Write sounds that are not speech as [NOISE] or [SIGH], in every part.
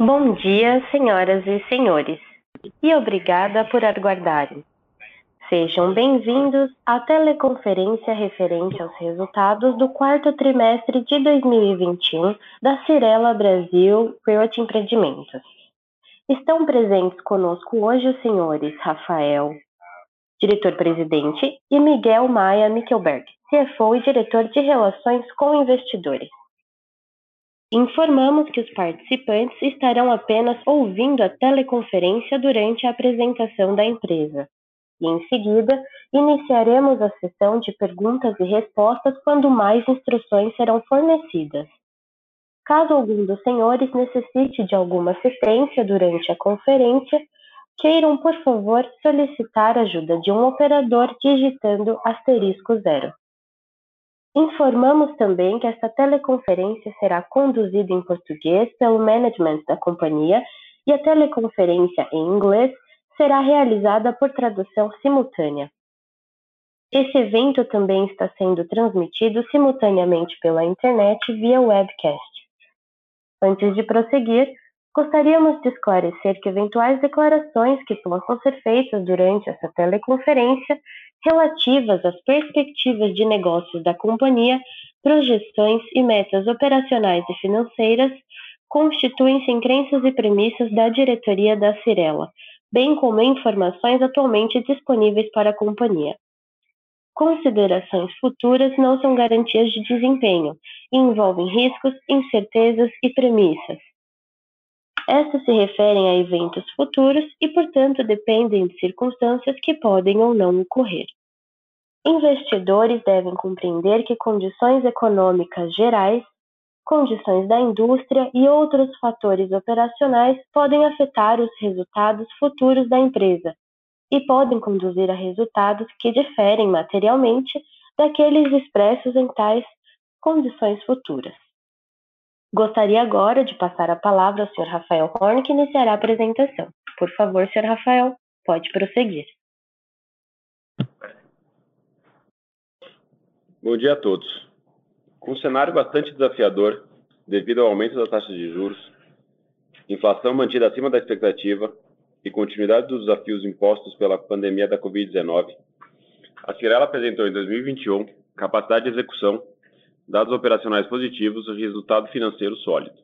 Bom dia, senhoras e senhores, e obrigada por aguardarem. Sejam bem-vindos à teleconferência referente aos resultados do quarto trimestre de 2021 da Cirela Brasil Realty Empreendimentos. Estão presentes conosco hoje os senhores Rafael, diretor-presidente, e Miguel Maia Mickelberg, CFO e diretor de Relações com Investidores. Informamos que os participantes estarão apenas ouvindo a teleconferência durante a apresentação da empresa e, em seguida, iniciaremos a sessão de perguntas e respostas quando mais instruções serão fornecidas. Caso algum dos senhores necessite de alguma assistência durante a conferência, queiram, por favor, solicitar ajuda de um operador digitando asterisco zero. Informamos também que esta teleconferência será conduzida em português pelo management da companhia e a teleconferência em inglês será realizada por tradução simultânea. Esse evento também está sendo transmitido simultaneamente pela internet via webcast. Antes de prosseguir, gostaríamos de esclarecer que eventuais declarações que possam ser feitas durante essa teleconferência relativas às perspectivas de negócios da companhia, projeções e metas operacionais e financeiras constituem-se em crenças e premissas da diretoria da Cirela, bem como informações atualmente disponíveis para a companhia. Considerações futuras não são garantias de desempenho e envolvem riscos, incertezas e premissas. Estas se referem a eventos futuros e, portanto, dependem de circunstâncias que podem ou não ocorrer. Investidores devem compreender que condições econômicas gerais, condições da indústria e outros fatores operacionais podem afetar os resultados futuros da empresa e podem conduzir a resultados que diferem materialmente daqueles expressos em tais condições futuras. Gostaria agora de passar a palavra ao Sr. Rafael Horn, que iniciará a apresentação. Por favor, Sr. Rafael, pode prosseguir. Bom dia a todos. Com um cenário bastante desafiador devido ao aumento das taxas de juros, inflação mantida acima da expectativa e continuidade dos desafios impostos pela pandemia da Covid-19, a Cirela apresentou em 2021 capacidade de execução dados operacionais positivos e resultado financeiro sólido.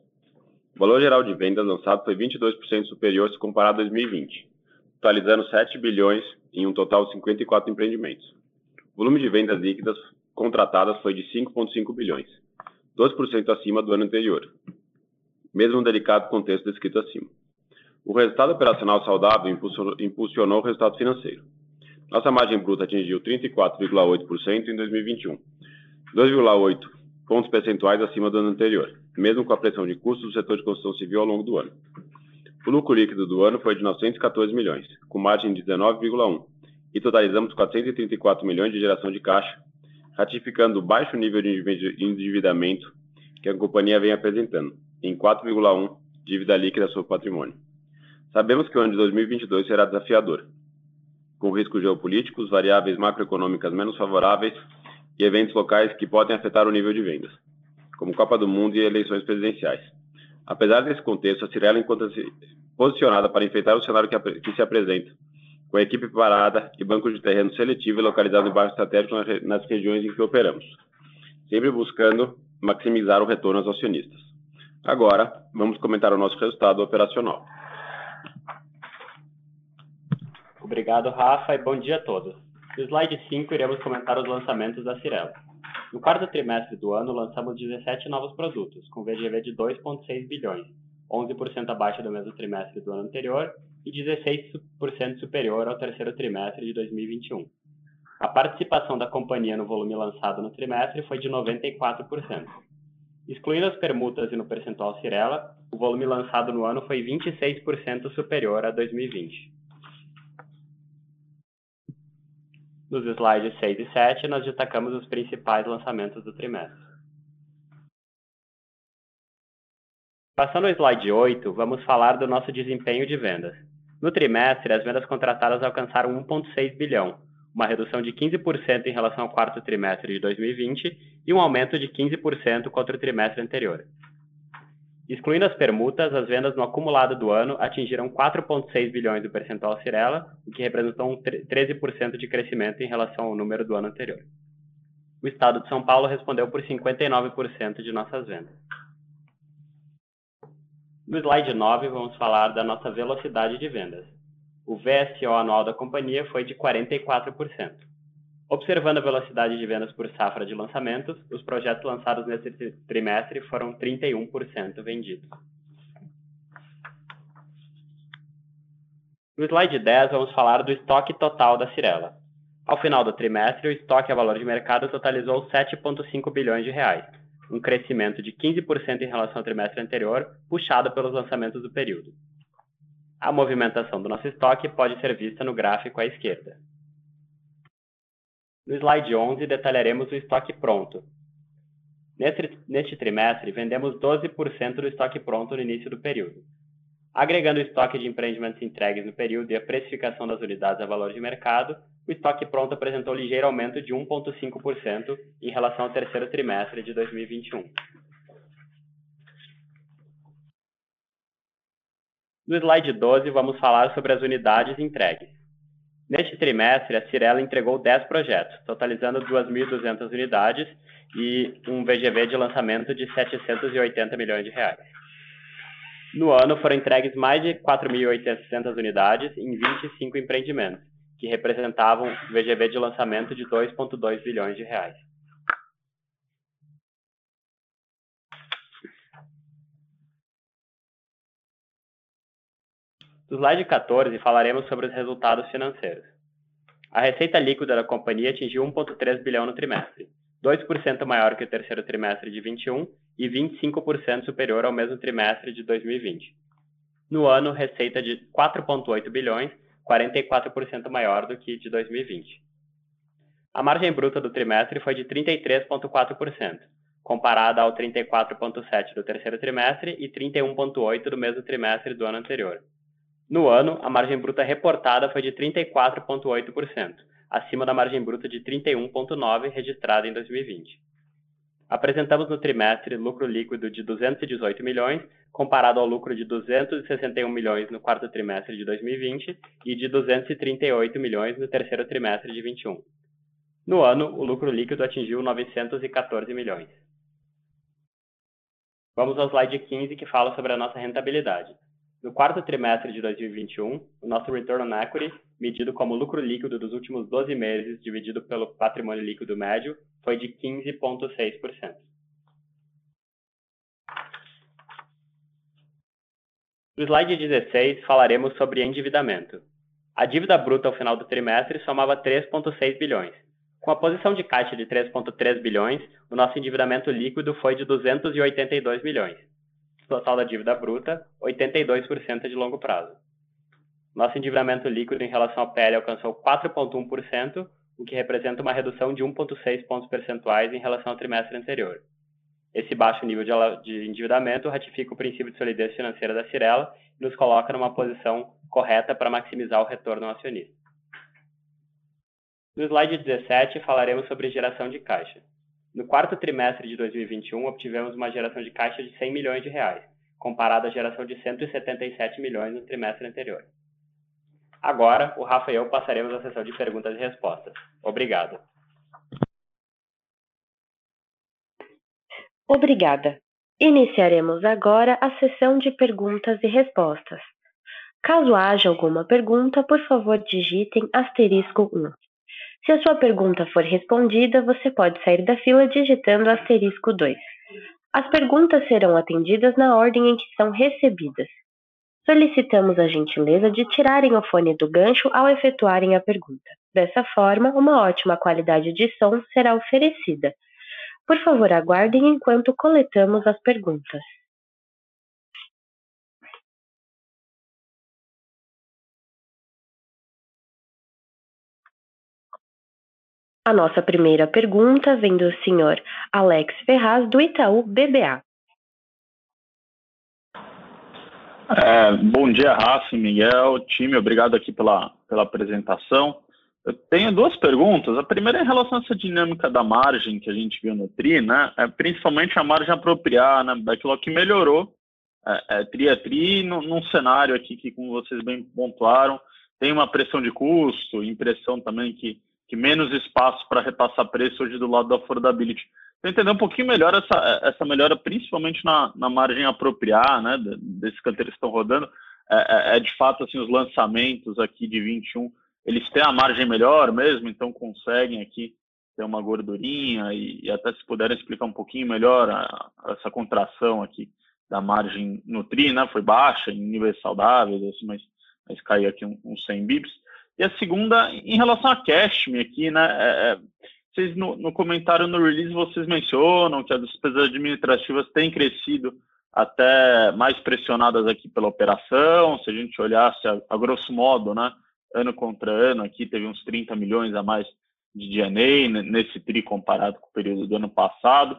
O valor geral de vendas lançado foi 22% superior se comparado a 2020, totalizando 7 bilhões em um total de 54 empreendimentos. O volume de vendas líquidas contratadas foi de 5,5 bilhões, 12% acima do ano anterior, mesmo no delicado contexto descrito acima. O resultado operacional saudável impulsionou, o resultado financeiro. Nossa margem bruta atingiu 34,8% em 2021, 2,8 pontos percentuais acima do ano anterior, mesmo com a pressão de custos do setor de construção civil ao longo do ano. O lucro líquido do ano foi de 914 milhões, com margem de 19,1, e totalizamos 434 milhões de geração de caixa, ratificando o baixo nível de endividamento que a companhia vem apresentando, em 4,1 dívida líquida sobre patrimônio. Sabemos que o ano de 2022 será desafiador, com riscos geopolíticos, variáveis macroeconômicas menos favoráveis e eventos locais que podem afetar o nível de vendas, como Copa do Mundo e eleições presidenciais. Apesar desse contexto, a Cirela encontra-se posicionada para enfrentar o cenário que, que, se apresenta, com a equipe preparada e banco de terreno seletivo e localizado em bairros estratégicos nas regiões em que operamos, sempre buscando maximizar o retorno aos acionistas. Agora, vamos comentar o nosso resultado operacional. Obrigado, Rafa, e bom dia a todos. No slide 5, iremos comentar os lançamentos da Cirela. No quarto trimestre do ano, lançamos 17 novos produtos, com VGV de 2,6 bilhões, 11% abaixo do mesmo trimestre do ano anterior e 16% superior ao terceiro trimestre de 2021. A participação da companhia no volume lançado no trimestre foi de 94%. Excluindo as permutas e no percentual Cirela, o volume lançado no ano foi 26% superior a 2020. Nos slides 6 e 7, nós destacamos os principais lançamentos do trimestre. Passando ao slide 8, vamos falar do nosso desempenho de vendas. No trimestre, as vendas contratadas alcançaram 1,6 bilhão, uma redução de 15% em relação ao quarto trimestre de 2020 e um aumento de 15% contra o trimestre anterior. Excluindo as permutas, as vendas no acumulado do ano atingiram 4,6 bilhões do percentual Cirela, o que representou um 13% de crescimento em relação ao número do ano anterior. O estado de São Paulo respondeu por 59% de nossas vendas. No slide 9, vamos falar da nossa velocidade de vendas. O VSO anual da companhia foi de 44%. Observando a velocidade de vendas por safra de lançamentos, os projetos lançados nesse trimestre foram 31% vendidos. No slide 10, vamos falar do estoque total da Cirela. Ao final do trimestre, o estoque a valor de mercado totalizou 7,5 bilhões de reais, um crescimento de 15% em relação ao trimestre anterior, puxado pelos lançamentos do período. A movimentação do nosso estoque pode ser vista no gráfico à esquerda. No slide 11, detalharemos o estoque pronto. Neste, neste trimestre, vendemos 12% do estoque pronto no início do período. Agregando o estoque de empreendimentos entregues no período e a precificação das unidades a valor de mercado, o estoque pronto apresentou ligeiro aumento de 1,5% em relação ao terceiro trimestre de 2021. No slide 12, vamos falar sobre as unidades entregues. Neste trimestre, a Cirela entregou 10 projetos, totalizando 2.200 unidades e um VGV de lançamento de 780 milhões de reais. No ano, foram entregues mais de 4.800 unidades em 25 empreendimentos, que representavam VGV de lançamento de 2,2 bilhões de reais. No slide 14, falaremos sobre os resultados financeiros. A receita líquida da companhia atingiu 1,3 bilhão no trimestre, 2% maior que o terceiro trimestre de 21 e 25% superior ao mesmo trimestre de 2020. No ano, receita de 4,8 bilhões, 44% maior do que de 2020. A margem bruta do trimestre foi de 33,4%, comparada ao 34,7% do terceiro trimestre e 31,8% do mesmo trimestre do ano anterior. No ano, a margem bruta reportada foi de 34,8%, acima da margem bruta de 31,9% registrada em 2020. Apresentamos no trimestre lucro líquido de 218 milhões, comparado ao lucro de 261 milhões no quarto trimestre de 2020 e de 238 milhões no terceiro trimestre de 2021. No ano, o lucro líquido atingiu 914 milhões. Vamos ao slide 15, que fala sobre a nossa rentabilidade. No quarto trimestre de 2021, o nosso return on equity, medido como lucro líquido dos últimos 12 meses dividido pelo patrimônio líquido médio, foi de 15,6%. No slide 16, falaremos sobre endividamento. A dívida bruta ao final do trimestre somava 3,6 bilhões. Com a posição de caixa de 3,3 bilhões, o nosso endividamento líquido foi de 282 milhões total da dívida bruta, 82% de longo prazo. Nosso endividamento líquido em relação ao PL alcançou 4,1%, o que representa uma redução de 1,6 pontos percentuais em relação ao trimestre anterior. Esse baixo nível de endividamento ratifica o princípio de solidez financeira da Cirela e nos coloca numa posição correta para maximizar o retorno ao acionista. No slide 17, falaremos sobre geração de caixa. No quarto trimestre de 2021, obtivemos uma geração de caixa de 100 milhões de reais, comparado à geração de 177 milhões no trimestre anterior. Agora, o Rafa e eu passaremos a sessão de perguntas e respostas. Obrigado. Obrigada. Iniciaremos agora a sessão de perguntas e respostas. Caso haja alguma pergunta, por favor digitem asterisco 1. Se a sua pergunta for respondida, você pode sair da fila digitando asterisco 2. As perguntas serão atendidas na ordem em que são recebidas. Solicitamos a gentileza de tirarem o fone do gancho ao efetuarem a pergunta. Dessa forma, uma ótima qualidade de som será oferecida. Por favor, aguardem enquanto coletamos as perguntas. A nossa primeira pergunta vem do senhor Alex Ferraz, do Itaú BBA. É, bom dia, Rafa, Miguel, time, obrigado aqui pela, pela apresentação. Eu tenho duas perguntas. A primeira é em relação a essa dinâmica da margem que a gente viu no TRI, né? É, principalmente a margem apropriada, né? Backlog que melhorou é, é, tri a tri, num, num cenário aqui que, como vocês bem pontuaram, tem uma pressão de custo, impressão também que, que menos espaço para repassar preço hoje do lado da affordability. Então, entender um pouquinho melhor essa, essa melhora, principalmente na, na margem apropriar, né, desses canteiros que estão rodando, é, é, é, de fato assim os lançamentos aqui de 21, eles têm a margem melhor mesmo, então conseguem aqui ter uma gordurinha e, e até se puderem explicar um pouquinho melhor a, a essa contração aqui da margem Nutri, né, foi baixa em níveis saudáveis, assim, mas mas caiu aqui uns um, 100 bips. E a segunda, em relação a Cashme aqui, né, é, é, vocês no, no, comentário no release vocês mencionam que as despesas administrativas têm crescido até mais pressionadas aqui pela operação, se a gente olhasse a, a grosso modo, né, ano contra ano, aqui teve uns 30 milhões a mais de DNA nesse TRI comparado com o período do ano passado.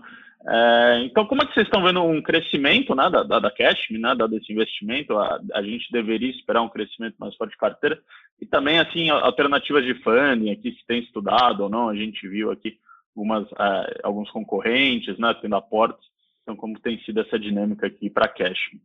É, então, como é que vocês estão vendo um crescimento né, da, da, da Cashme, né, da, desse investimento? A, a, gente deveria esperar um crescimento mais forte de carteira e também, assim, alternativas de funding aqui, se tem estudado ou não. A gente viu aqui algumas, é, alguns concorrentes, né, tendo aportes. Então, como tem sido essa dinâmica aqui para a Cashme?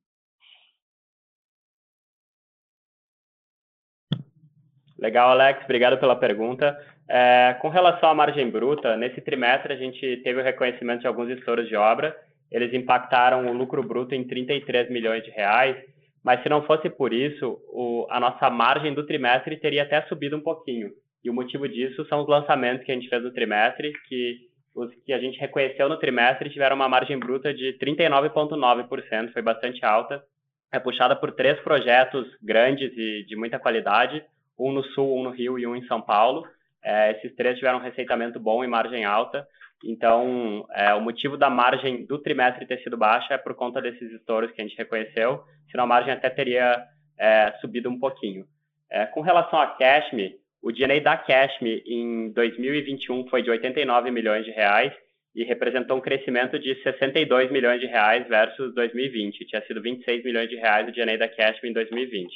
Legal, Alex. Obrigado pela pergunta. É, com relação à margem bruta, nesse trimestre a gente teve o reconhecimento de alguns estouros de obra. Eles impactaram o lucro bruto em 33 milhões de reais, mas se não fosse por isso, o, a nossa margem do trimestre teria até subido um pouquinho. E o motivo disso são os lançamentos que a gente fez no trimestre, que os que a gente reconheceu no trimestre tiveram uma margem bruta de 39,9%, foi bastante alta. É puxada por três projetos grandes e de muita qualidade, um no Sul, um no Rio e um em São Paulo. É, esses três tiveram um receitamento bom e margem alta. Então, é, o motivo da margem do trimestre ter sido baixa é por conta desses estouros que a gente reconheceu, senão a margem até teria é, subido um pouquinho. É, com relação a Cashme, o DNA da Cashme em 2021 foi de 89 milhões de reais e representou um crescimento de 62 milhões de reais versus 2020. Tinha sido 26 milhões de reais o DNA da Cashme em 2020.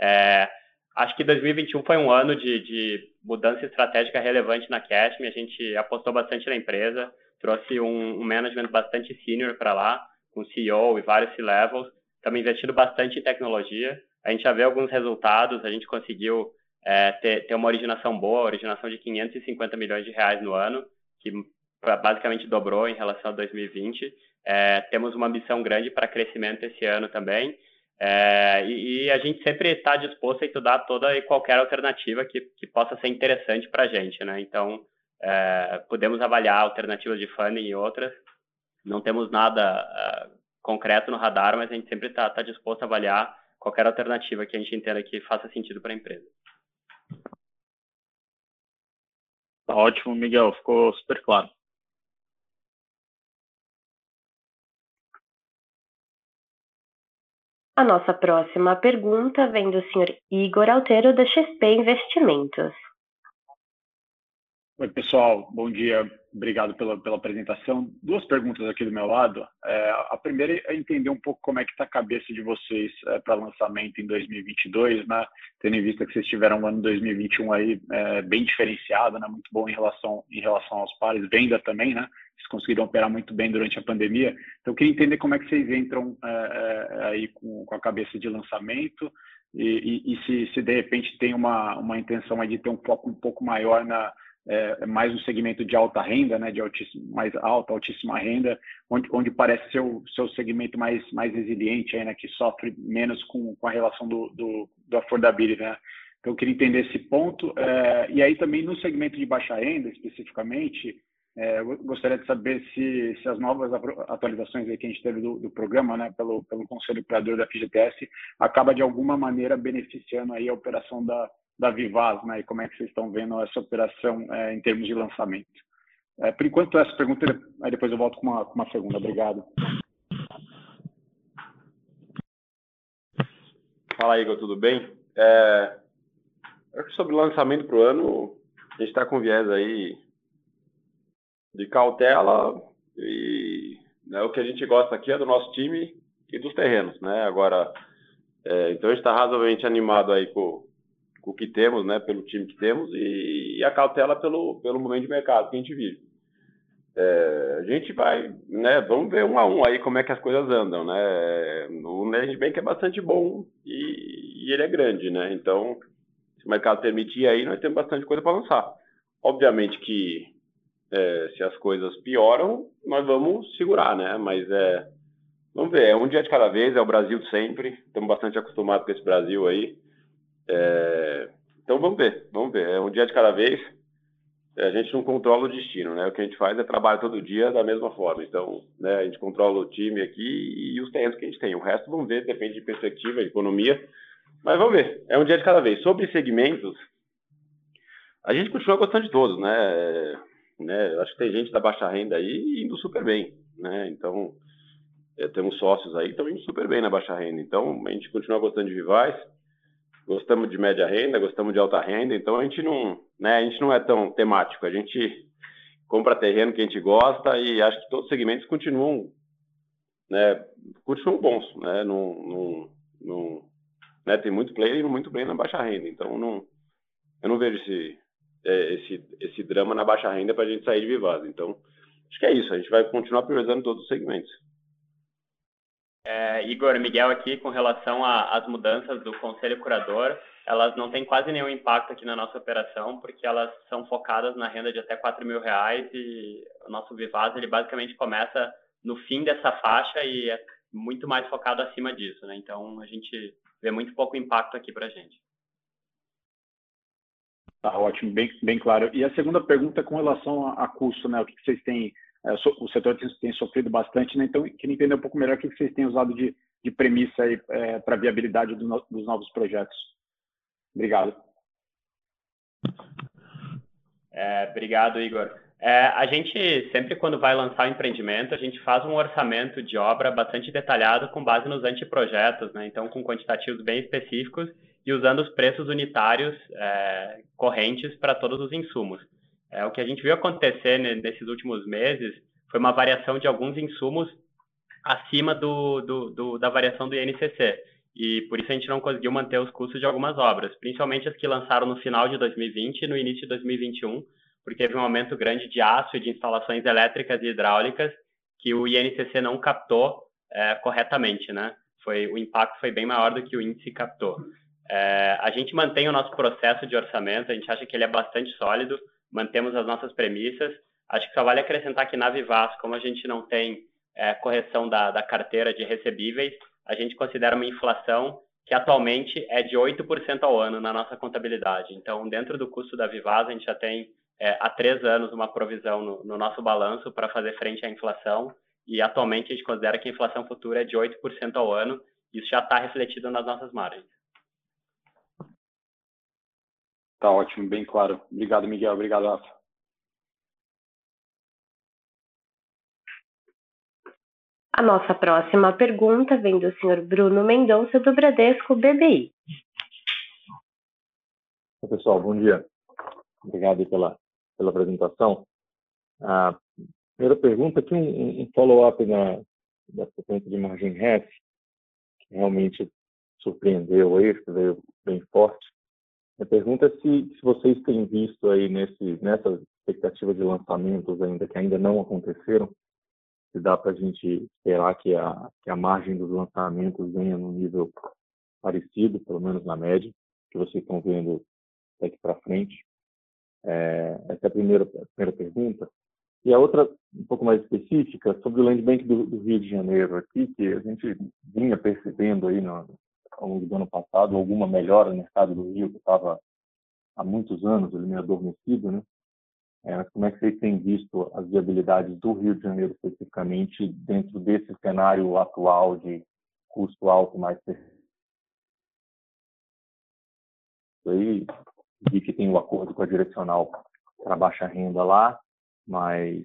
É, Acho que 2021 foi um ano de, de mudança estratégica relevante na Cashme. A gente apostou bastante na empresa, trouxe um, um management bastante senior para lá, com CEO e vários C-levels. Estamos investindo bastante em tecnologia. A gente já vê alguns resultados. A gente conseguiu é, ter, ter uma originação boa, originação de 550 milhões de reais no ano, que basicamente dobrou em relação a 2020. É, temos uma missão grande para crescimento esse ano também. É, e, e, a gente sempre está disposto a estudar toda e qualquer alternativa que, que possa ser interessante para a gente, né? Então, é, podemos avaliar alternativas de funding e outras. Não temos nada uh, concreto no radar, mas a gente sempre está tá disposto a avaliar qualquer alternativa que a gente entenda que faça sentido para a empresa. Tá ótimo, Miguel. Ficou super claro. A nossa próxima pergunta vem do senhor Igor Altero, da XP Investimentos. Oi, pessoal. Bom dia. Obrigado pela, pela apresentação. Duas perguntas aqui do meu lado. É, a primeira é entender um pouco como é que está a cabeça de vocês é, para lançamento em 2022, né? Tendo em vista que vocês tiveram um ano 2021 aí é, bem diferenciado, né? Muito bom em relação, em relação aos pares. Venda também, né? Conseguiram operar muito bem durante a pandemia. Então, eu queria entender como é que vocês entram é, é, aí com, com, a cabeça de lançamento e, e, e se, se, de repente tem uma, uma intenção de ter um foco um pouco maior na é, mais no segmento de alta renda, né, de mais alta, altíssima renda, onde, onde parece ser o seu segmento mais, mais resiliente, aí, né, que sofre menos com, com a relação do, do, do affordability, né? Então, eu queria entender esse ponto. E aí também no segmento de baixa renda, especificamente, é, gostaria de saber se, se as novas atualizações que a gente teve do, do, programa, né, pelo, pelo Conselho Criador da FGTS, acaba de alguma maneira beneficiando aí a operação da, da Vivaz, né, e como é que vocês estão vendo essa operação é, em termos de lançamento. É, por enquanto, essa pergunta, aí depois eu volto com uma, com uma segunda. Obrigado. Fala, Igor, tudo bem? É, sobre lançamento para o ano, a gente está com viés aí de cautela e né, o que a gente gosta aqui é do nosso time e dos terrenos, né? Agora, é, então a gente está razoavelmente animado aí com, com, o que temos, né? Pelo time que temos e, e, a cautela pelo, pelo momento de mercado que a gente vive. é, a gente vai, né, vamos ver um a um aí como é que as coisas andam, né? O Landbank é bastante bom e, e, ele é grande, né? Então, se o mercado permitir aí, nós temos bastante coisa para lançar. Obviamente que é, se as coisas pioram, nós vamos segurar, né? Mas é, vamos ver, é um dia de cada vez, é o Brasil sempre, estamos bastante acostumados com esse Brasil aí. É, então vamos ver, vamos ver, é um dia de cada vez é, a gente não controla o destino, né? O que a gente faz é trabalhar todo dia da mesma forma. Então, né, a gente controla o time aqui e os terrenos que a gente tem. O resto, vamos ver, depende de perspectiva, de economia. Mas vamos ver, é um dia de cada vez. Sobre segmentos, a gente continua gostando de todos, né? Né? Acho que tem gente da baixa renda aí indo super bem, né? Então, é, temos sócios aí que estão indo super bem na baixa renda. Então, a gente continua gostando de rivais gostamos de média renda, gostamos de alta renda, então a gente não, né, a gente não é tão temático, a gente compra terreno que a gente gosta e acho que todos os segmentos continuam, né, continuam bons, né, não, não, né, tem muito player e muito player na baixa renda, então não, eu não vejo esse, é, esse, esse drama na baixa renda para a gente sair de Vivaz, então acho que é isso, a gente vai continuar priorizando todos os segmentos. É, Igor, Miguel aqui, com relação às mudanças do Conselho Curador, elas não têm quase nenhum impacto aqui na nossa operação, porque elas são focadas na renda de até 4 mil reais e o nosso Vivaz, ele basicamente começa no fim dessa faixa e é muito mais focado acima disso, né? Então, a gente vê muito pouco impacto aqui para a gente. Tá ótimo, bem, bem claro. E a segunda pergunta com relação a, a custo, né? O que, que vocês têm é, o setor tem, tem, sofrido bastante, né? então queria entender um pouco melhor o que vocês têm usado de, de premissa é, para a viabilidade do no, dos novos projetos. Obrigado. É, obrigado, Igor. É, a gente sempre quando vai lançar um empreendimento, a gente faz um orçamento de obra bastante detalhado com base nos anteprojetos, né? então com quantitativos bem específicos e usando os preços unitários é, correntes para todos os insumos. É, o que a gente viu acontecer nesses últimos meses foi uma variação de alguns insumos acima do, do, do, da variação do INCC. E por isso a gente não conseguiu manter os custos de algumas obras, principalmente as que lançaram no final de 2020 e no início de 2021, porque teve um aumento grande de aço e de instalações elétricas e hidráulicas que o INCC não captou é, corretamente, né? Foi, o impacto foi bem maior do que o índice captou. É, a gente mantém o nosso processo de orçamento, a gente acha que ele é bastante sólido, mantemos as nossas premissas. Acho que só vale acrescentar que na Vivaz, como a gente não tem é, correção da, da carteira de recebíveis, a gente considera uma inflação que atualmente é de 8% ao ano na nossa contabilidade. Então, dentro do custo da Vivaz, a gente já tem é, há três anos uma provisão no, no nosso balanço para fazer frente à inflação e atualmente a gente considera que a inflação futura é de 8% ao ano. Isso já está refletido nas nossas margens. Tá ótimo, bem claro. Obrigado, Miguel. Obrigado, Rafa. A nossa próxima pergunta vem do senhor Bruno Mendonça, do Bradesco BBI. Oi, pessoal, bom dia. Obrigado pela, pela apresentação. A primeira pergunta aqui, um, um follow-up na, da sequência de margem REF, que realmente surpreendeu aí, veio bem forte. Pergunta é se, se vocês têm visto aí nesse, nessa expectativa de lançamentos ainda que ainda não aconteceram, se dá para a gente esperar que a, que a margem dos lançamentos venha no nível parecido, pelo menos na média, que vocês estão vendo daqui para frente. É, essa é a primeira, a primeira pergunta. E a outra, um pouco mais específica, sobre o Land Bank do, do Rio de Janeiro aqui, que a gente vinha percebendo aí no, ao longo do ano passado, alguma melhora no mercado do Rio, que estava há muitos anos ele meio adormecido, né? É, como é que vocês têm visto as viabilidades do Rio de Janeiro especificamente dentro desse cenário atual de custo alto mais aí vi que tem o um acordo com a direcional para baixa renda lá, mas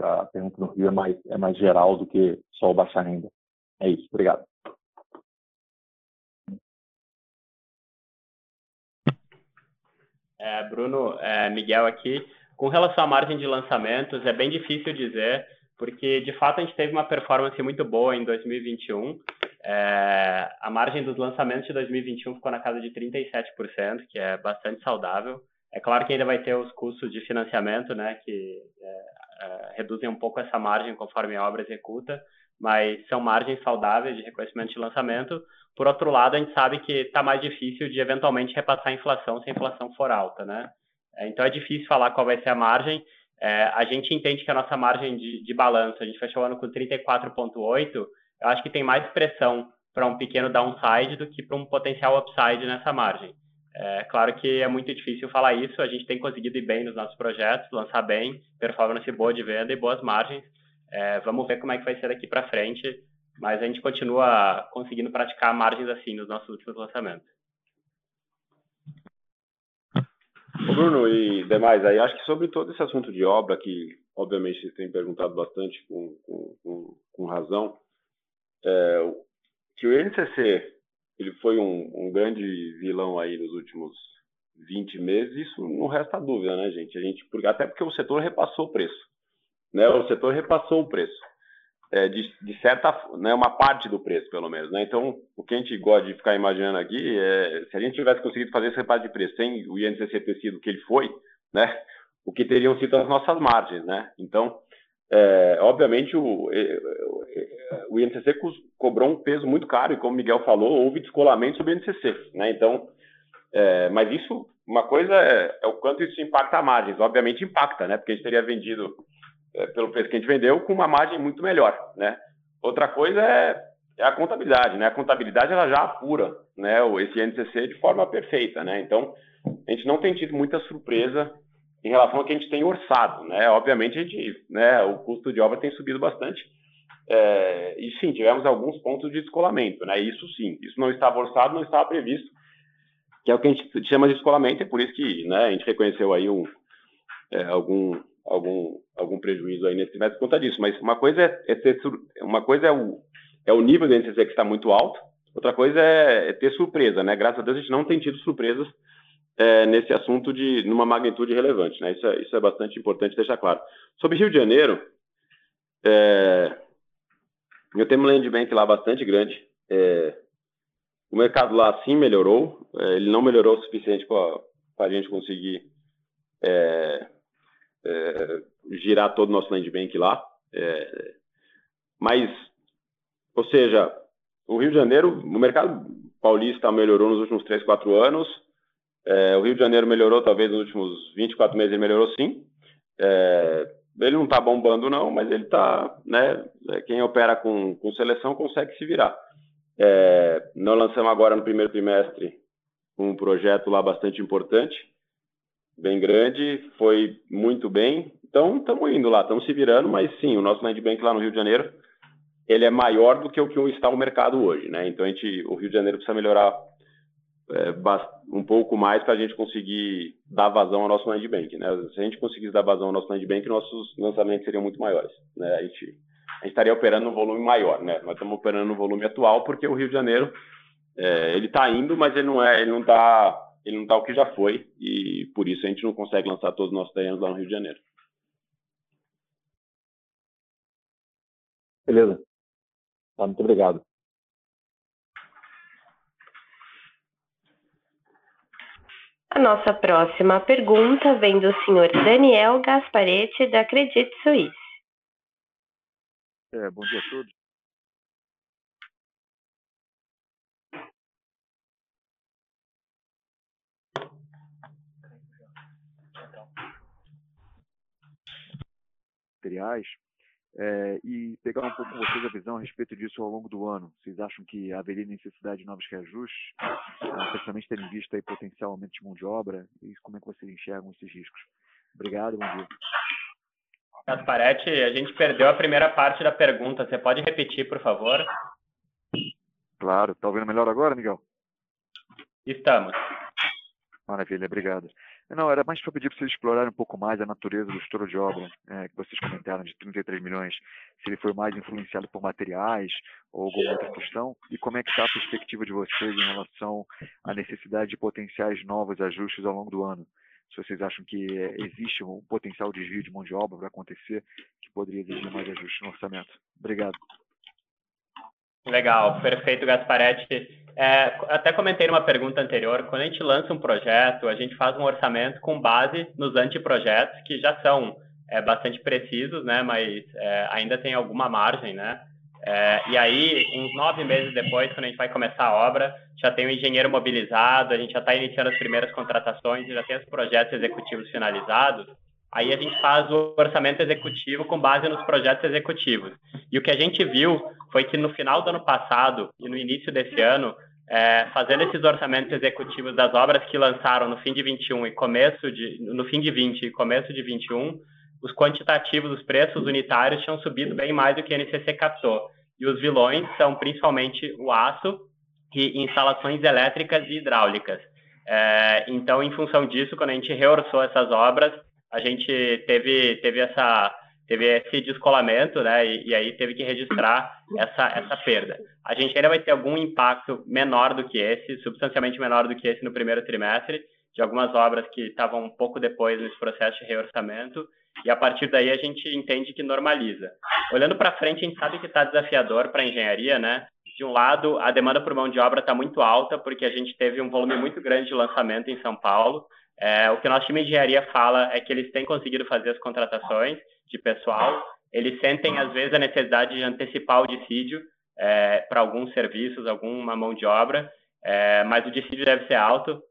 a pergunta do Rio é mais é mais geral do que só o baixa renda. É isso, obrigado. É, Bruno, é, Miguel aqui. Com relação à margem de lançamentos, é bem difícil dizer, porque de fato a gente teve uma performance muito boa em 2021. É, a margem dos lançamentos de 2021 ficou na casa de 37%, que é bastante saudável. É claro que ainda vai ter os custos de financiamento, né, que é, uh, reduzem um pouco essa margem conforme a obra executa, mas são margens saudáveis de reconhecimento de lançamento. Por outro lado, a gente sabe que está mais difícil de eventualmente repassar a inflação se a inflação for alta, né? É, então é difícil falar qual vai ser a margem. É, a gente entende que a nossa margem de, de balanço, a gente fechou o ano com 34,8, eu acho que tem mais pressão para um pequeno downside do que para um potencial upside nessa margem. É claro que é muito difícil falar isso, a gente tem conseguido ir bem nos nossos projetos, lançar bem, performance boa de venda e boas margens. É, vamos ver como é que vai ser daqui para frente, mas a gente continua conseguindo praticar margens assim nos nossos últimos lançamentos. Bruno e demais, aí acho que sobre todo esse assunto de obra, que obviamente vocês têm perguntado bastante com, com, com, com razão, é, que o INCC ele foi um, um, grande vilão aí nos últimos 20 meses, isso não resta dúvida, né, gente? A gente até porque o setor repassou o preço, né? O setor repassou o preço, é, de, de, certa, né, uma parte do preço, pelo menos, né? Então, o que a gente gosta de ficar imaginando aqui é, se a gente tivesse conseguido fazer esse repasse de preço sem o INCC ter sido o que ele foi, né? O que teriam sido as nossas margens, né? Então, é, obviamente, o, o INCC cobrou um peso muito caro e, como o Miguel falou, houve descolamento sobre o INCC. Né? Então, é, mas isso, uma coisa é, é, o quanto isso impacta a margem. Obviamente impacta, né? porque a gente teria vendido pelo preço que a gente vendeu com uma margem muito melhor. Né? Outra coisa é, é a contabilidade. Né? A contabilidade ela já apura né? esse INCC de forma perfeita. Né? Então, a gente não tem tido muita surpresa em relação ao que a gente tem orçado, né? Obviamente a gente, né, o custo de obra tem subido bastante. É, e sim, tivemos alguns pontos de descolamento, né? Isso sim, isso não estava orçado, não estava previsto, que é o que a gente chama de descolamento, é por isso que, né, a gente reconheceu aí um, é, algum algum algum prejuízo aí nesse trimestre por conta disso. Mas uma coisa é, é ter, uma coisa é o é o nível do NCC que está muito alto, outra coisa é, é ter surpresa, né? Graças a Deus a gente não tem tido surpresas é, nesse assunto de numa magnitude relevante, né? Isso é, isso é bastante importante deixar claro. Sobre Rio de Janeiro, é, eu tenho um land bank lá bastante grande. É, o mercado lá sim melhorou, é, ele não melhorou o suficiente para a gente conseguir é, é, girar todo o nosso land bank lá. mas, ou seja, o Rio de Janeiro, o mercado paulista melhorou nos últimos 3, 4 anos, é, o Rio de Janeiro melhorou, talvez nos últimos 24 meses ele melhorou sim. É, ele não está bombando não, mas ele está, né? É, quem opera com, com seleção consegue se virar. É, nós lançamos agora no primeiro trimestre um projeto lá bastante importante, bem grande, foi muito bem. Então estamos indo lá, estamos se virando, mas sim, o nosso land bank lá no Rio de Janeiro ele é maior do que o que está o mercado hoje, né? Então a gente, o Rio de Janeiro precisa melhorar é, um pouco mais para a gente conseguir dar vazão ao nosso land bank. Né? Se a gente conseguisse dar vazão ao nosso land bank, nossos lançamentos seriam muito maiores. Né? A, gente, a gente estaria operando um volume maior. Né? Nós estamos operando no volume atual porque o Rio de Janeiro é, ele está indo, mas ele não é, ele não está ele não está o que já foi e por isso a gente não consegue lançar todos os nossos terrenos lá no Rio de Janeiro. Beleza. Tá, muito obrigado. A nossa próxima pergunta vem do senhor Daniel Gasparetti, da Credit Suisse. É, bom dia a todos. Materiais é, e pegar um pouco com vocês a visão a respeito disso ao longo do ano. Vocês acham que haveria necessidade de novos reajustes, ah, principalmente tendo em vista aí potencial aumento de mão de obra? E como é que vocês enxergam esses riscos? Obrigado, bom dia. Gasparetti, a gente perdeu a primeira parte da pergunta. Você pode repetir, por favor? Claro. Está ouvindo melhor agora, Miguel? Estamos. Maravilha, obrigado. Não, era mais para pedir para vocês explorarem um pouco mais a natureza do estouro de obra, é, que vocês comentaram, de 33 milhões, se ele foi mais influenciado por materiais ou alguma outra questão, e como é que está a perspectiva de vocês em relação à necessidade de potenciais novos ajustes ao longo do ano. Se vocês acham que é, existe um potencial desvio de mão de obra para acontecer, que poderia exigir mais ajustes no orçamento. Obrigado. Legal, perfeito, Gasparetti. É, até comentei numa pergunta anterior, quando a gente lança um projeto, a gente faz um orçamento com base nos anteprojetos, que já são é, bastante precisos, né? Mas é, ainda tem alguma margem, né? É, e aí, uns nove meses depois, quando a gente vai começar a obra, já tem o engenheiro mobilizado, a gente já está iniciando as primeiras contratações, já tem os projetos executivos finalizados. Aí a gente faz o orçamento executivo com base nos projetos executivos. E o que a gente viu foi que no final do ano passado e no início desse ano, é, fazendo esses orçamentos executivos das obras que lançaram no fim de 21 e começo de no fim de 20 e começo de 21, os quantitativos, os preços unitários tinham subido bem mais do que a NCC captou. E os vilões são principalmente o aço e instalações elétricas e hidráulicas. É, então, em função disso, quando a gente reorçou essas obras, a gente teve, teve, essa, teve esse descolamento, né? E, e, aí teve que registrar essa, essa perda. A gente ainda vai ter algum impacto menor do que esse, substancialmente menor do que esse no primeiro trimestre, de algumas obras que estavam um pouco depois nesse processo de reorçamento, e a partir daí a gente entende que normaliza. Olhando para frente, a gente sabe que está desafiador para a engenharia, né? De um lado, a demanda por mão de obra está muito alta, porque a gente teve um volume muito grande de lançamento em São Paulo. É, o que o nosso time de engenharia fala é que eles têm conseguido fazer as contratações de pessoal, eles sentem, às vezes, a necessidade de antecipar o dissídio é, para alguns serviços, alguma mão de obra, é, mas o dissídio deve ser alto,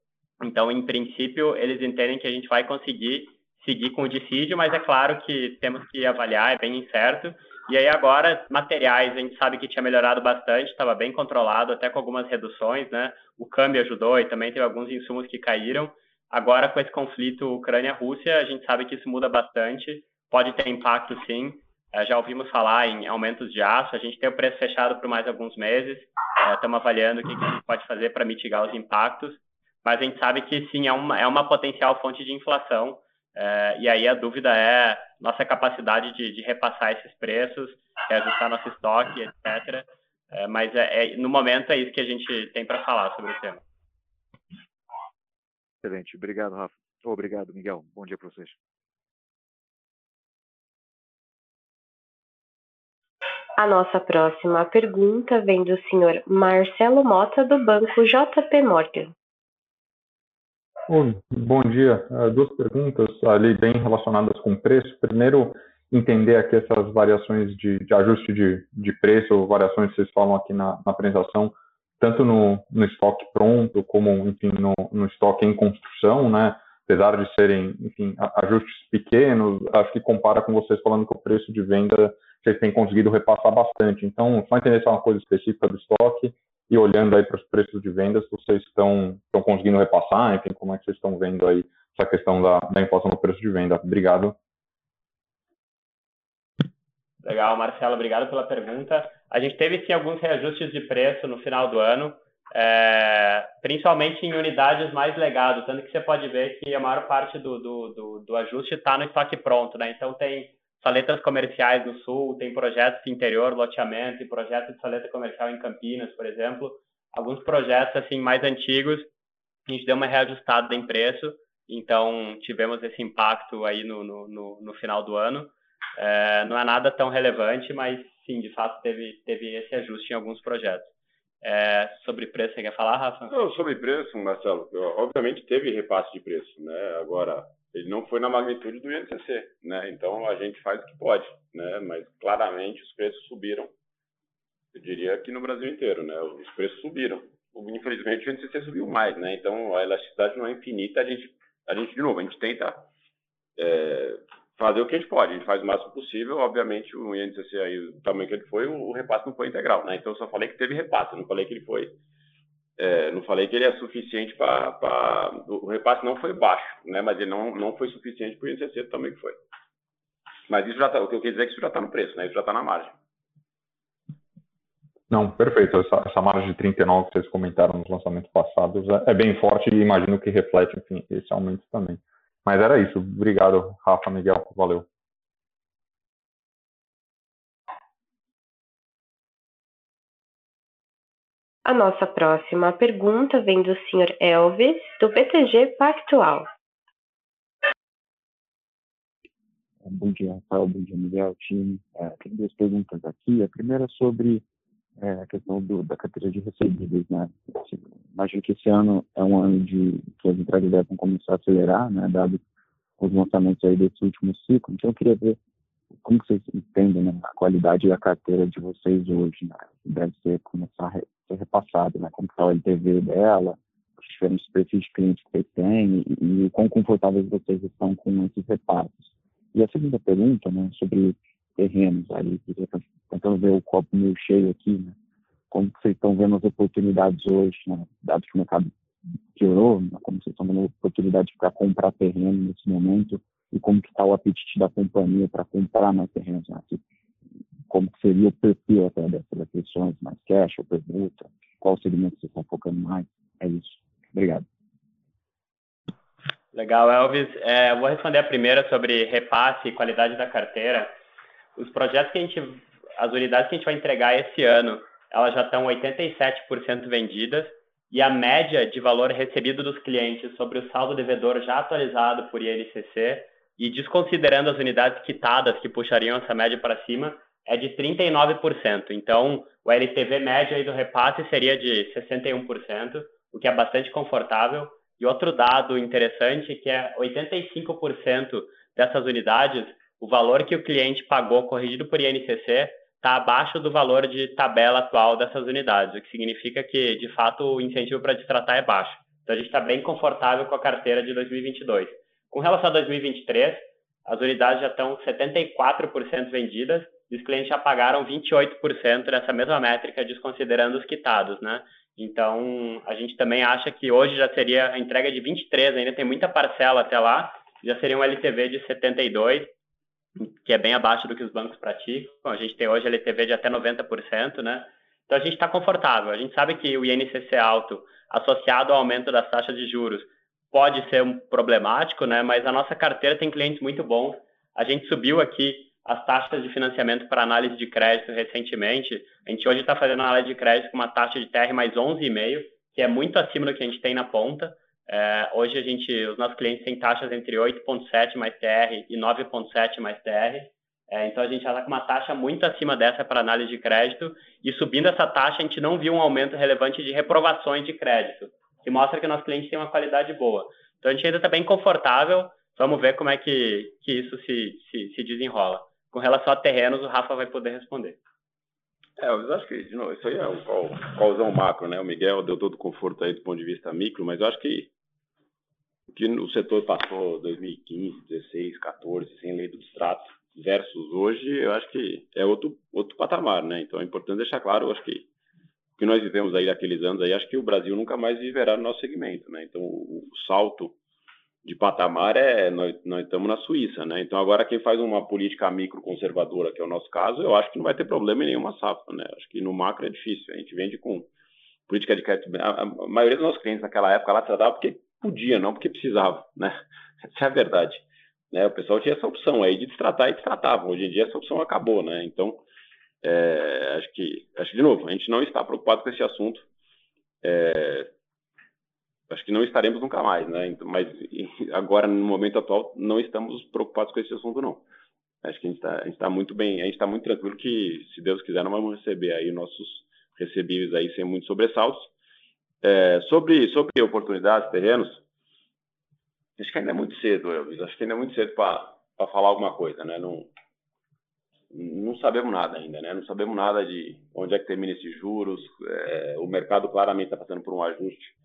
então, em princípio, eles entendem que a gente vai conseguir seguir com o dissídio, mas é claro que temos que avaliar, é bem incerto. E aí agora, materiais, a gente sabe que tinha melhorado bastante, estava bem controlado, até com algumas reduções, né? O câmbio ajudou e também teve alguns insumos que caíram. Agora, com esse conflito Ucrânia-Rússia, a gente sabe que isso muda bastante, pode ter impacto sim. É, já ouvimos falar em aumentos de aço, a gente tem o preço fechado por mais alguns meses, estamos é, avaliando o que, que a gente pode fazer para mitigar os impactos, mas a gente sabe que sim, é uma, é uma potencial fonte de inflação, é, e aí a dúvida é nossa capacidade de, de repassar esses preços, ajustar nosso estoque, etc. É, mas é, é, no momento é isso que a gente tem para falar sobre o tema. Excelente. Obrigado, Rafa. Obrigado, Miguel. Bom dia para vocês. A nossa próxima pergunta vem do senhor Marcelo Mota, do banco JP Morgan. Bom dia. Uh, duas perguntas ali bem relacionadas com preço. Primeiro, entender aqui essas variações de, de ajuste de, de preço, variações que vocês falam aqui na, na apresentação, tanto no, no, estoque pronto como, enfim, no, no, estoque em construção, né? Apesar de serem, enfim, ajustes pequenos, acho que compara com vocês falando que o preço de venda vocês têm conseguido repassar bastante. Então, só entender se é uma coisa específica do estoque e olhando aí para os preços de vendas, vocês estão, estão conseguindo repassar, enfim, como é que vocês estão vendo aí essa questão da, da inflação no preço de venda? Obrigado. Legal, Marcelo, obrigado pela pergunta. A gente teve sim alguns reajustes de preço no final do ano, é, principalmente em unidades mais legado, tanto que você pode ver que a maior parte do, do, do, do ajuste está no estoque pronto, né? Então tem saletas comerciais no sul, tem projetos de interior, loteamento e projetos de saleta comercial em Campinas, por exemplo. Alguns projetos assim mais antigos, a gente deu uma reajustada em preço, então tivemos esse impacto aí no, no, no, no final do ano. É, não é nada tão relevante, mas sim, de fato teve, teve esse ajuste em alguns projetos. É, sobre preço, você quer falar, Rafa? Não, sobre preço, Marcelo, obviamente teve repasse de preço, né? Agora, ele não foi na magnitude do INCC, né? Então a gente faz o que pode, né? Mas claramente os preços subiram. Eu diria que no Brasil inteiro, né? Os preços subiram. Infelizmente o INCC subiu mais, né? Então a elasticidade não é infinita. A gente, a gente de novo, a gente tenta é, fazer o que a gente pode. A gente faz o máximo possível. Obviamente o INCC aí, o tamanho que ele foi, o, repasse não foi integral, né? Então eu só falei que teve repasse, não falei que ele foi é, não falei que ele é suficiente para. O repasse não foi baixo, né? mas ele não, não foi suficiente para o INCC também que foi. Mas isso já tá, o que eu quis dizer é que isso já está no preço, né? isso já está na margem. Não, perfeito. Essa, essa, margem de 39 que vocês comentaram nos lançamentos passados é, é bem forte e imagino que reflete, enfim, esse aumento também. Mas era isso. Obrigado, Rafa, Miguel. Valeu. A nossa próxima pergunta vem do Sr. Elvis, do BTG Pactual. Bom dia, Rafael. Bom dia, Miguel, time. É, tem duas perguntas aqui. A primeira é sobre é, a questão do, da carteira de recebíveis. Né? Imagino que esse ano é um ano de que as entregas devem começar a acelerar, né? dado os lançamentos aí desse último ciclo. Então, eu queria ver como vocês entendem né, a qualidade da carteira de vocês hoje, né? Deve ser começar a ser repassado, né? Como está o LTV dela, os diferentes perfis de clientes que vocês têm e, e quão confortáveis vocês estão com esses repassos. E a segunda pergunta, né, sobre terrenos, aí, tentando ver o copo meio cheio aqui, né? Como vocês estão vendo as oportunidades hoje, né? Dado que o mercado piorou, né? como vocês estão vendo a oportunidade para comprar terreno nesse momento e como que está o apetite da companhia para comprar mais terrenos, né? como que seria o perfil até dessas aquisições, mais cash ou permuta, qual segmento vocês estão focando mais, é isso. Obrigado. Legal, Elvis. É, vou responder a primeira sobre repasse e qualidade da carteira. Os projetos que a gente, as unidades que a gente vai entregar esse ano, elas já estão 87% vendidas e a média de valor recebido dos clientes sobre o saldo devedor já atualizado por INCC e desconsiderando as unidades quitadas que puxariam essa média para cima, é de 39%. Então, o LTV médio do repasse seria de 61%, o que é bastante confortável. E outro dado interessante que é 85% dessas unidades, o valor que o cliente pagou corrigido por INCC está abaixo do valor de tabela atual dessas unidades, o que significa que, de fato, o incentivo para destratar é baixo. Então, a gente está bem confortável com a carteira de 2022. Com relação a 2023, as unidades já estão 74% vendidas e os clientes já pagaram 28% nessa mesma métrica, desconsiderando os quitados, né? Então, a gente também acha que hoje já seria a entrega de 23, ainda tem muita parcela até lá, já seria um LTV de 72, que é bem abaixo do que os bancos praticam. A gente tem hoje LTV de até 90%, né? Então, a gente está confortável. A gente sabe que o INCC alto, associado ao aumento das taxas de juros, pode ser um problemático, né? Mas a nossa carteira tem clientes muito bons. A gente subiu aqui as taxas de financiamento para análise de crédito recentemente. A gente hoje está fazendo análise de crédito com uma taxa de TR mais 11,5, que é muito acima do que a gente tem na ponta. É, hoje a gente, os nossos clientes têm taxas entre 8,7 mais TR e 9,7 mais TR. É, então a gente já está com uma taxa muito acima dessa para análise de crédito e subindo essa taxa a gente não viu um aumento relevante de reprovações de crédito, que mostra que o nosso cliente tem uma qualidade boa. Então a gente ainda está bem confortável. Vamos ver como é que, que isso se, se, se desenrola. Com relação a terrenos, o Rafa vai poder responder. É, eu acho que, de novo, isso aí é o causão macro, né? O Miguel deu todo o conforto aí do ponto de vista micro, mas eu acho que que o setor passou 2015, 16, 14, sem lei do distrato, versus hoje, eu acho que é outro, outro patamar, né? Então é importante deixar claro, eu acho que o que nós vivemos aí naqueles anos aí, acho que o Brasil nunca mais viverá no nosso segmento, né? Então o, o salto de patamar é nós, nós estamos na Suíça, né? Então agora quem faz uma política micro conservadora, que é o nosso caso, eu acho que não vai ter problema em nenhuma safra, né? Acho que no macro é difícil. A gente vende com política de crédito. A, a maioria dos nossos clientes naquela época lá tratava porque podia, não porque precisava, né? [LAUGHS] Essa é a verdade. Né? O pessoal tinha essa opção aí de destratar e destratavam. Hoje em dia essa opção acabou, né? Então é, acho que, acho que de novo, a gente não está preocupado com esse assunto. É, acho que não estaremos nunca mais, né? Então, mas agora, no momento atual, não estamos preocupados com esse assunto, não. Acho que a gente está tá muito bem, a gente está muito tranquilo que, se Deus quiser, não vamos receber aí nossos recebíveis aí sem muitos sobressaltos. É, sobre, sobre oportunidades, terrenos, acho que ainda é muito cedo, Elvis. Acho que ainda é muito cedo para falar alguma coisa, né? Não, não sabemos nada ainda, né? Não sabemos nada de onde é que termina esses juros. É, o mercado claramente está passando por um ajuste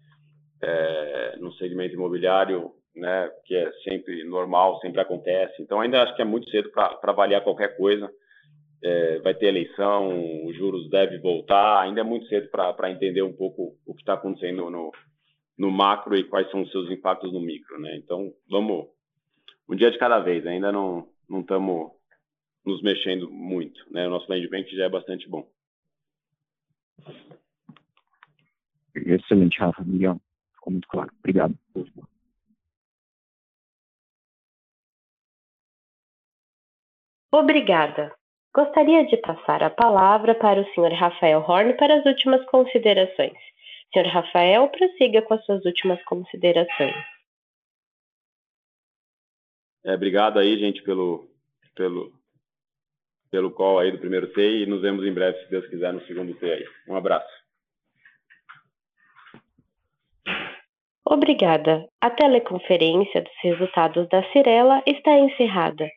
é, no segmento imobiliário, né, que é sempre normal, sempre acontece. Então, ainda acho que é muito cedo para avaliar qualquer coisa. É, vai ter eleição, os juros devem voltar. Ainda é muito cedo para entender um pouco o que está acontecendo no, no macro e quais são os seus impactos no micro. Né? Então, vamos um dia de cada vez. Ainda não não estamos nos mexendo muito. Né? O nosso land bank já é bastante bom. Excelente, Rafa. Miguel. Ficou muito claro. Obrigado. Obrigada. Gostaria de passar a palavra para o Sr. Rafael Horn para as últimas considerações. Sr. Rafael, prossiga com as suas últimas considerações. É, obrigado aí, gente, pelo, pelo, pelo call aí do primeiro T e nos vemos em breve, se Deus quiser, no segundo T aí. Um abraço. Obrigada. A teleconferência dos resultados da Cirela está encerrada.